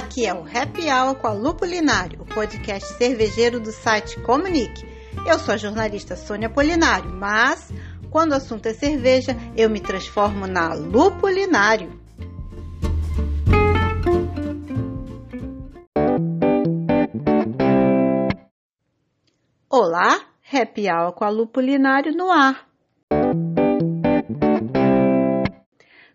Aqui é o Happy Hour com a Lupulinário, o podcast cervejeiro do site Comunique. Eu sou a jornalista Sônia Polinário, mas quando o assunto é cerveja, eu me transformo na Lupulinário. Olá, Happy Hour com a Lupulinário no ar.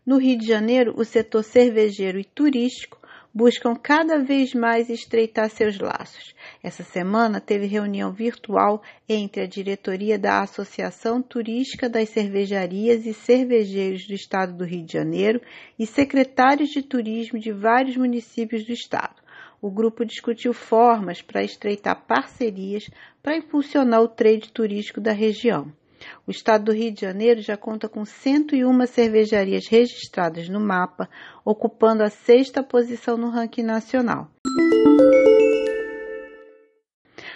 No Rio de Janeiro, o setor cervejeiro e turístico buscam cada vez mais estreitar seus laços. Essa semana teve reunião virtual entre a diretoria da Associação Turística das Cervejarias e Cervejeiros do Estado do Rio de Janeiro e secretários de turismo de vários municípios do estado. O grupo discutiu formas para estreitar parcerias para impulsionar o trade turístico da região. O estado do Rio de Janeiro já conta com 101 cervejarias registradas no mapa, ocupando a sexta posição no ranking nacional.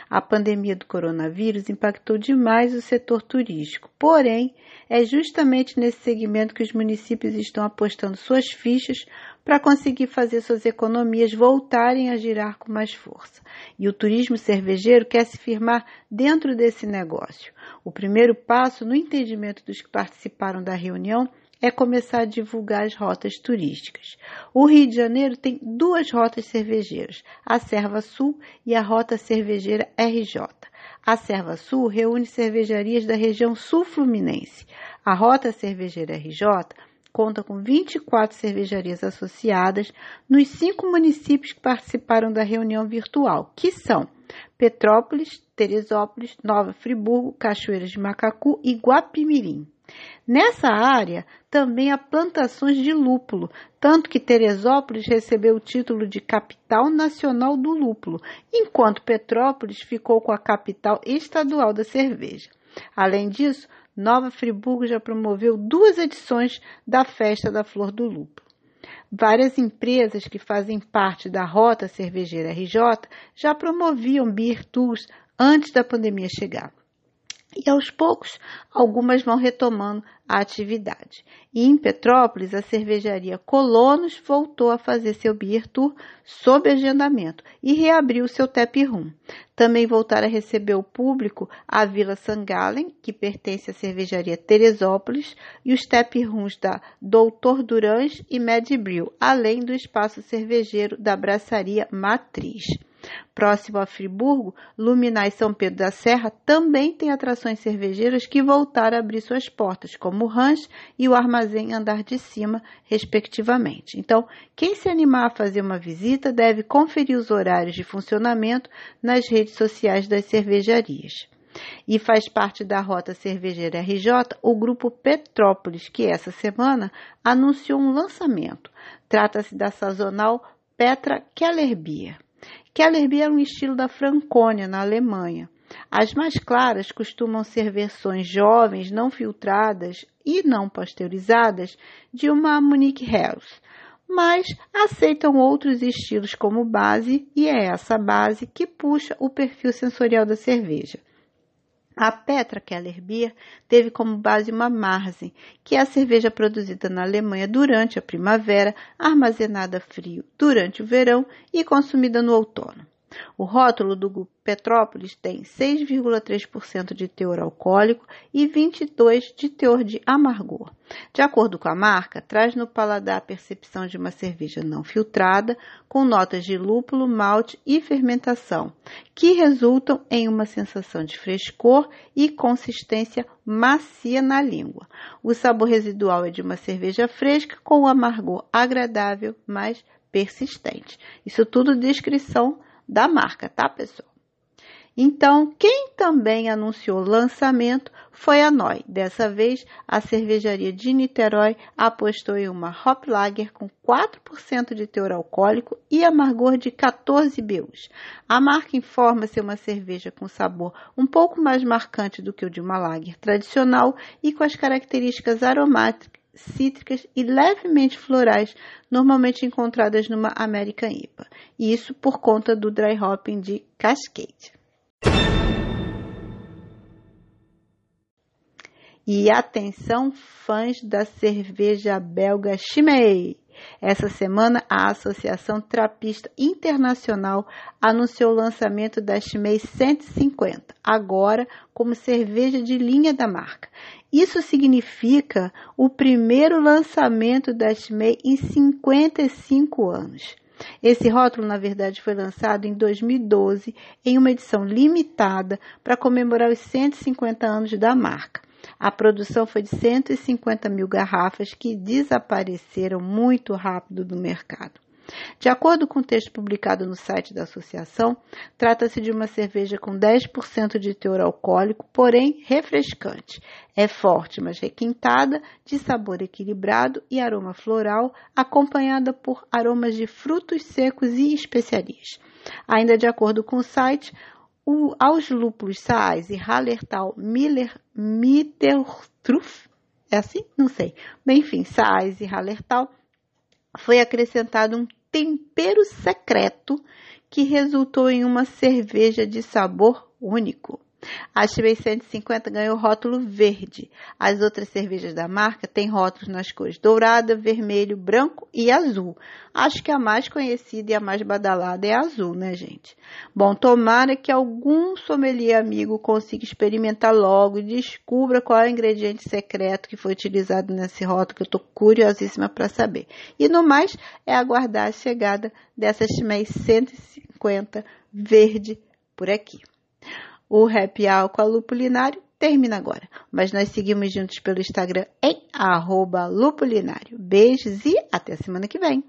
A pandemia do coronavírus impactou demais o setor turístico, porém, é justamente nesse segmento que os municípios estão apostando suas fichas para conseguir fazer suas economias voltarem a girar com mais força. E o turismo cervejeiro quer se firmar dentro desse negócio. O primeiro passo, no entendimento dos que participaram da reunião, é começar a divulgar as rotas turísticas. O Rio de Janeiro tem duas rotas cervejeiras, a Serva Sul e a Rota Cervejeira RJ. A Serva Sul reúne cervejarias da região sul fluminense. A Rota Cervejeira RJ conta com 24 cervejarias associadas nos cinco municípios que participaram da reunião virtual, que são Petrópolis, Teresópolis, Nova Friburgo, Cachoeiras de Macacu e Guapimirim. Nessa área também há plantações de lúpulo, tanto que Teresópolis recebeu o título de capital nacional do lúpulo, enquanto Petrópolis ficou com a capital estadual da cerveja. Além disso, Nova Friburgo já promoveu duas edições da Festa da Flor do Lúpulo. Várias empresas que fazem parte da Rota Cervejeira RJ já promoviam beer tours antes da pandemia chegar. E aos poucos, algumas vão retomando a atividade. E em Petrópolis, a cervejaria Colonos voltou a fazer seu beer tour sob agendamento e reabriu seu tap room. Também voltaram a receber o público a Vila Sangalen, que pertence à cervejaria Teresópolis, e os tap rooms da Doutor Durães e Mad Brew, além do espaço cervejeiro da Braçaria Matriz. Próximo a Friburgo, Luminar e São Pedro da Serra também tem atrações cervejeiras que voltaram a abrir suas portas, como o Ranch e o Armazém Andar de Cima, respectivamente. Então, quem se animar a fazer uma visita deve conferir os horários de funcionamento nas redes sociais das cervejarias e faz parte da Rota Cervejeira RJ o grupo Petrópolis, que essa semana anunciou um lançamento. Trata-se da sazonal Petra Kellerbier. Kellerbier é um estilo da Franconia, na Alemanha. As mais claras costumam ser versões jovens, não filtradas e não pasteurizadas de uma Munich Helles, mas aceitam outros estilos como base e é essa base que puxa o perfil sensorial da cerveja. A Petra Keller Beer teve como base uma Marzen, que é a cerveja produzida na Alemanha durante a primavera, armazenada frio durante o verão e consumida no outono. O rótulo do Petrópolis tem 6,3% de teor alcoólico e 22% de teor de amargor. De acordo com a marca, traz no paladar a percepção de uma cerveja não filtrada, com notas de lúpulo, malte e fermentação, que resultam em uma sensação de frescor e consistência macia na língua. O sabor residual é de uma cerveja fresca com um amargor agradável, mas persistente. Isso tudo descrição da marca, tá, pessoal? Então, quem também anunciou lançamento foi a Noi. Dessa vez, a cervejaria de Niterói apostou em uma Hop Lager com 4% de teor alcoólico e amargor de 14 BUs. A marca informa ser uma cerveja com sabor um pouco mais marcante do que o de uma Lager tradicional e com as características aromáticas cítricas e levemente florais, normalmente encontradas numa American IPA. Isso por conta do dry hopping de Cascade. E atenção, fãs da cerveja belga Chimay! Essa semana, a Associação Trapista Internacional anunciou o lançamento da Chimay 150, agora como cerveja de linha da marca. Isso significa o primeiro lançamento da Chimay em 55 anos. Esse rótulo, na verdade, foi lançado em 2012 em uma edição limitada para comemorar os 150 anos da marca. A produção foi de 150 mil garrafas que desapareceram muito rápido do mercado. De acordo com o texto publicado no site da associação, trata-se de uma cerveja com 10% de teor alcoólico, porém refrescante. É forte, mas requintada, de sabor equilibrado e aroma floral, acompanhada por aromas de frutos secos e especiarias. Ainda de acordo com o site, o, aos lúpulos Saaz e Hallertau Miller Mitteltruff, é assim? Não sei. Enfim, Saaz e Hallertau foi acrescentado um tempero secreto que resultou em uma cerveja de sabor único. A Chivay 150 ganhou rótulo verde. As outras cervejas da marca têm rótulos nas cores dourada, vermelho, branco e azul. Acho que a mais conhecida e a mais badalada é a azul, né, gente? Bom, tomara que algum sommelier amigo consiga experimentar logo e descubra qual é o ingrediente secreto que foi utilizado nesse rótulo, que eu estou curiosíssima para saber. E no mais, é aguardar a chegada dessa Chimay 150 verde por aqui. O Happy Hour com a Lupulinário termina agora, mas nós seguimos juntos pelo Instagram em arroba lupulinário. Beijos e até semana que vem.